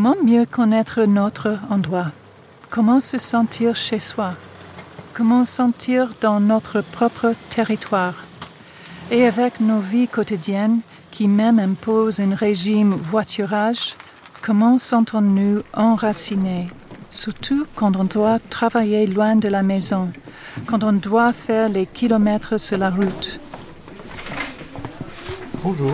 Comment mieux connaître notre endroit? Comment se sentir chez soi? Comment sentir dans notre propre territoire? Et avec nos vies quotidiennes qui même imposent un régime voiturage, comment sentons-nous enracinés? Surtout quand on doit travailler loin de la maison, quand on doit faire les kilomètres sur la route. Bonjour.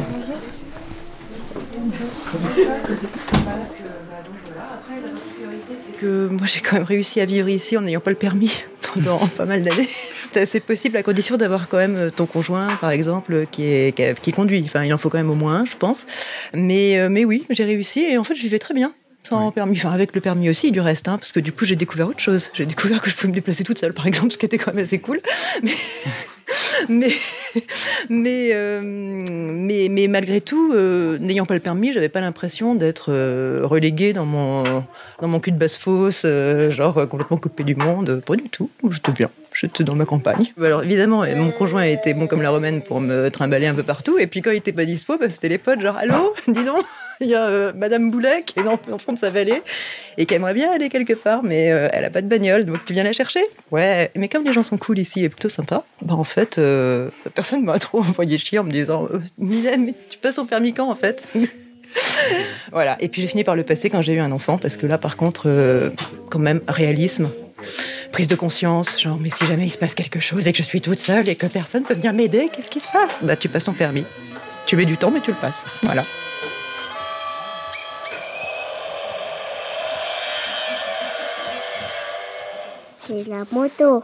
Que moi j'ai quand même réussi à vivre ici en n'ayant pas le permis pendant pas mal d'années. C'est possible à condition d'avoir quand même ton conjoint, par exemple, qui, est, qui, conduit. Enfin, il en faut quand même au moins, je pense. Mais, euh, mais oui, j'ai réussi et en fait, je vivais très bien sans permis. Enfin, avec le permis aussi, du reste, hein, parce que du coup, j'ai découvert autre chose. J'ai découvert que je pouvais me déplacer toute seule, par exemple, ce qui était quand même assez cool. Mais, mais, mais, euh, mais, mais, malgré tout, euh, n'ayant pas le permis, j'avais pas l'impression d'être euh, reléguée dans mon, cul de basse-fosse, genre complètement coupé du monde. Pas du tout. J'étais bien. J'étais dans ma campagne. Alors évidemment, mon conjoint était bon comme la romaine pour me trimballer un peu partout. Et puis quand il était pas dispo, bah, c'était les potes, genre Allô, dis donc il y a euh, Madame Boulet qui est dans le fond de sa vallée et qui aimerait bien aller quelque part, mais euh, elle a pas de bagnole, donc tu viens la chercher Ouais, mais comme les gens sont cool ici et plutôt sympas, bah en fait, euh, personne m'a trop envoyé chier en me disant Mylène, mais tu passes ton permis quand en fait Voilà, et puis j'ai fini par le passer quand j'ai eu un enfant, parce que là par contre, quand même, réalisme prise de conscience, genre mais si jamais il se passe quelque chose et que je suis toute seule et que personne peut venir m'aider, qu'est-ce qui se passe? Bah tu passes ton permis. Tu mets du temps mais tu le passes. Voilà. C'est la moto.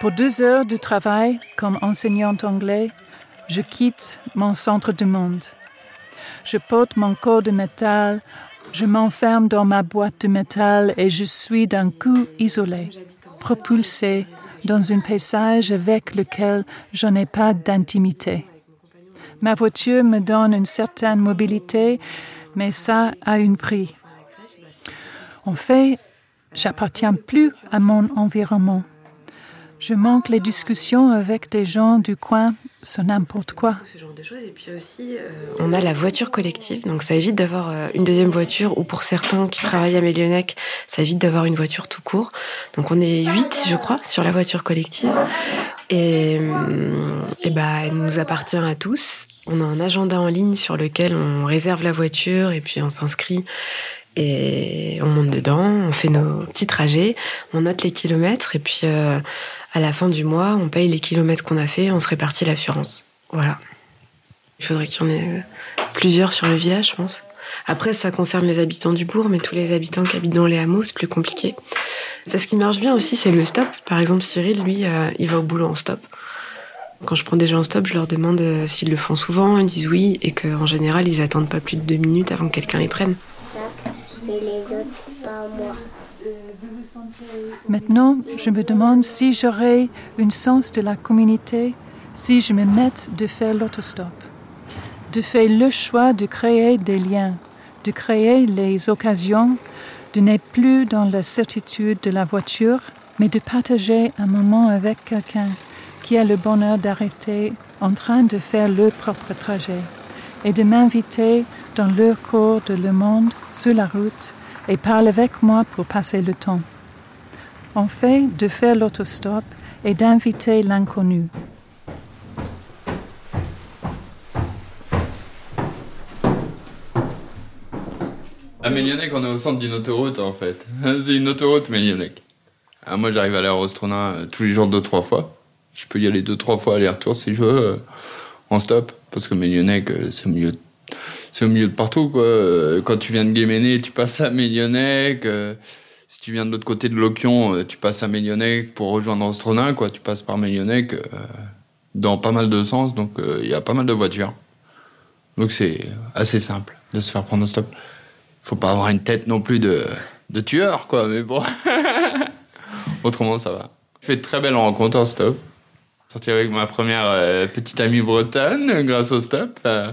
Pour deux heures de travail comme enseignante anglais, je quitte mon centre de monde. Je porte mon corps de métal, je m'enferme dans ma boîte de métal et je suis d'un coup isolé, propulsé dans un paysage avec lequel je n'ai pas d'intimité. Ma voiture me donne une certaine mobilité, mais ça a un prix. En fait, j'appartiens plus à mon environnement. Je manque les discussions avec des gens du coin sur n'importe quoi. Ce genre de choses. Et puis aussi, euh, on a la voiture collective, donc ça évite d'avoir euh, une deuxième voiture, ou pour certains qui travaillent à Mélionec, ça évite d'avoir une voiture tout court. Donc on est huit, je crois, sur la voiture collective. Et, euh, et bah, elle nous appartient à tous. On a un agenda en ligne sur lequel on réserve la voiture et puis on s'inscrit et on monte dedans, on fait nos petits trajets, on note les kilomètres et puis à la fin du mois, on paye les kilomètres qu'on a fait, on se répartit l'assurance. Voilà. Il faudrait qu'il y en ait plusieurs sur le village, je pense. Après, ça concerne les habitants du bourg, mais tous les habitants qui habitent dans les hameaux, c'est plus compliqué. Ce qui marche bien aussi, c'est le stop. Par exemple, Cyril, lui, euh, il va au boulot en stop. Quand je prends des gens en stop, je leur demande euh, s'ils le font souvent, ils disent oui, et qu'en général, ils attendent pas plus de deux minutes avant que quelqu'un les prenne. Maintenant, je me demande si j'aurai une sens de la communauté si je me mette de faire l'autostop, de faire le choix de créer des liens, de créer les occasions, de n'être plus dans la certitude de la voiture, mais de partager un moment avec quelqu'un qui a le bonheur d'arrêter en train de faire leur propre trajet et de m'inviter dans leur cours de le monde sur la route et parler avec moi pour passer le temps. En fait, de faire l'autostop et d'inviter l'inconnu. À Mélionnec, on est au centre d'une autoroute en fait. C'est une autoroute Mélionnec. Ah, moi j'arrive à aller à Rostrona euh, tous les jours deux trois fois. Je peux y aller deux trois fois aller-retour si je veux euh, en stop parce que Mélionnec euh, c'est au milieu c'est au milieu de partout quoi. Quand tu viens de Guéméné, tu passes à Mélionnec. si tu viens de l'autre côté de Loquion, tu passes à Mélionnec pour rejoindre Rostrona quoi. Tu passes par Mélionnec dans pas mal de sens donc il y a pas mal de voitures. Donc c'est assez simple de se faire prendre un stop faut pas avoir une tête non plus de, de tueur, quoi, mais bon. Autrement, ça va. Je fais de très belles rencontres en stop. Sorti avec ma première euh, petite amie bretonne grâce au stop. Euh,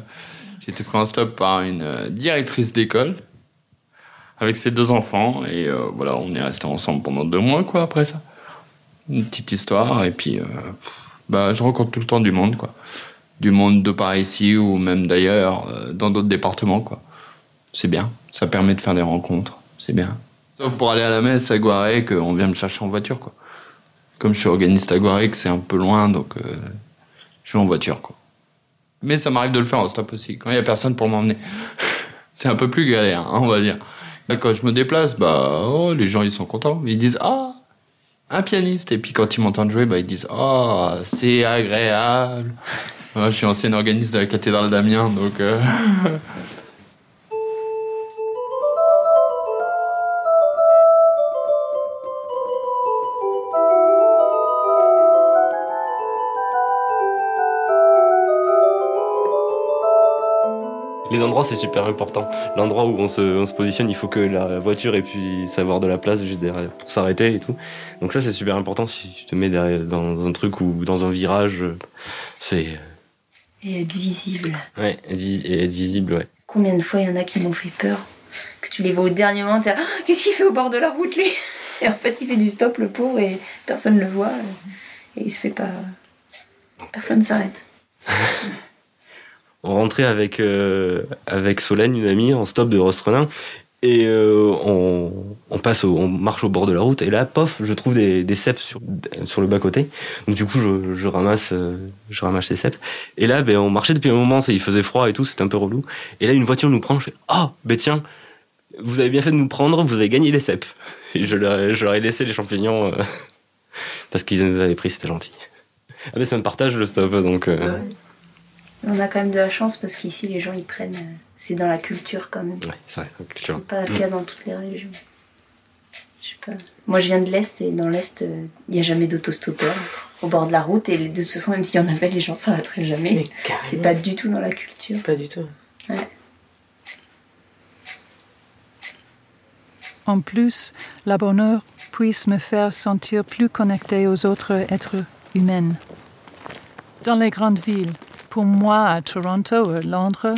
j'ai été pris en stop par une euh, directrice d'école avec ses deux enfants et voilà, on est resté ensemble pendant deux mois, quoi, après ça. Une petite histoire et puis bah, je rencontre tout le temps du monde, quoi. du monde de par ici ou même d'ailleurs, euh, dans d'autres départements. quoi. C'est bien, ça permet de faire des rencontres, c'est bien. Sauf pour aller à la messe à Guarec, on vient me chercher en voiture. quoi. Comme je suis organiste à Guarec, c'est un peu loin, donc euh, je suis en voiture. quoi. Mais ça m'arrive de le faire en stop aussi, quand il n'y a personne pour m'emmener. c'est un peu plus galère, hein, on va dire. Quand je me déplace, bah, oh, les gens ils sont contents. Ils disent Ah, un pianiste. Et puis quand ils m'entendent jouer, bah, ils disent Oh, c'est agréable. je suis ancien organiste de la cathédrale d'Amiens, donc. Euh, les endroits, c'est super important. L'endroit où on se, positionne, il faut que la voiture ait pu savoir de la place juste derrière pour s'arrêter et tout. Donc ça, c'est super important si tu te mets dans un truc ou dans un virage. C'est. Et être visible. Ouais, et être visible, ouais. Combien de fois il y en a qui m'ont fait peur Que tu les vois au dernier moment, tu ah, qu'est-ce qu'il fait au bord de la route lui Et en fait, il fait du stop le pauvre et personne ne le voit. Et il se fait pas. Personne s'arrête. on rentrait avec, euh, avec Solène, une amie, en stop de Rostrenin. Et euh, on, on, passe on marche au bord de la route et là, pof, je trouve des, des cèpes sur, sur le bas-côté. Donc du coup, je, je ramasse, euh, je ramasse ces cèpes. Et là, ben, on marchait depuis un moment, il faisait froid et tout, c'était un peu relou. Et là, une voiture nous prend, je fais « Oh, ben tiens, vous avez bien fait de nous prendre, vous avez gagné des cèpes. » Et je leur, je leur, ai laissé les champignons parce qu'ils nous avaient pris, c'était gentil. Ah ben c'est un partage le stop, donc... On a quand même de la chance parce qu'ici, les gens, ils prennent. Euh, c'est dans la culture quand même. Ouais, c'est vrai, dans la culture. C'est pas le cas mm. dans toutes les régions. Je sais pas. Moi, je viens de l'Est et dans l'Est, euh, il n'y a jamais d'autostoppeur au bord de la route. Et de toute façon, même s'il y en avait, les gens s'arrêteraient jamais. C'est pas du tout dans la culture. Pas du tout. Ouais. En plus, la bonheur puisse me faire sentir plus connectée aux autres êtres humains. Dans les grandes villes, pour moi à Toronto à Londres,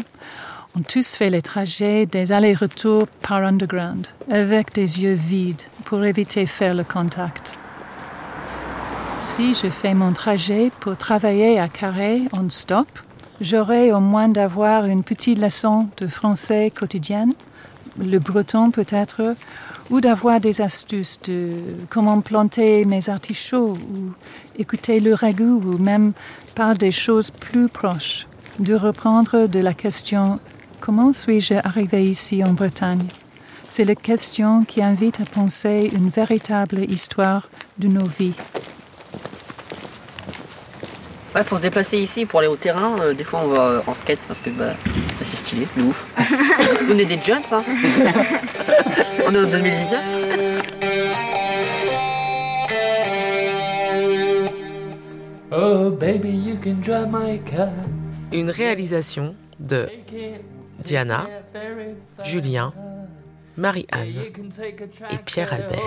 ont tous fait les trajets des allers-retours par underground, avec des yeux vides pour éviter faire le contact. Si je fais mon trajet pour travailler à Carré en stop, j'aurai au moins d'avoir une petite leçon de français quotidienne, le breton peut-être, ou d'avoir des astuces de comment planter mes artichauts ou écouter le ragoût ou même par des choses plus proches, de reprendre de la question comment suis-je arrivé ici en Bretagne? C'est la question qui invite à penser une véritable histoire de nos vies. Ouais, pour se déplacer ici, pour aller au terrain, euh, des fois on va euh, en skate parce que bah, bah c'est stylé, de ouf. on est des jeunes, hein. on est en 2019. Oh baby, you can drive my car. Une réalisation de Diana, Julien, Marie-Anne et Pierre Albert.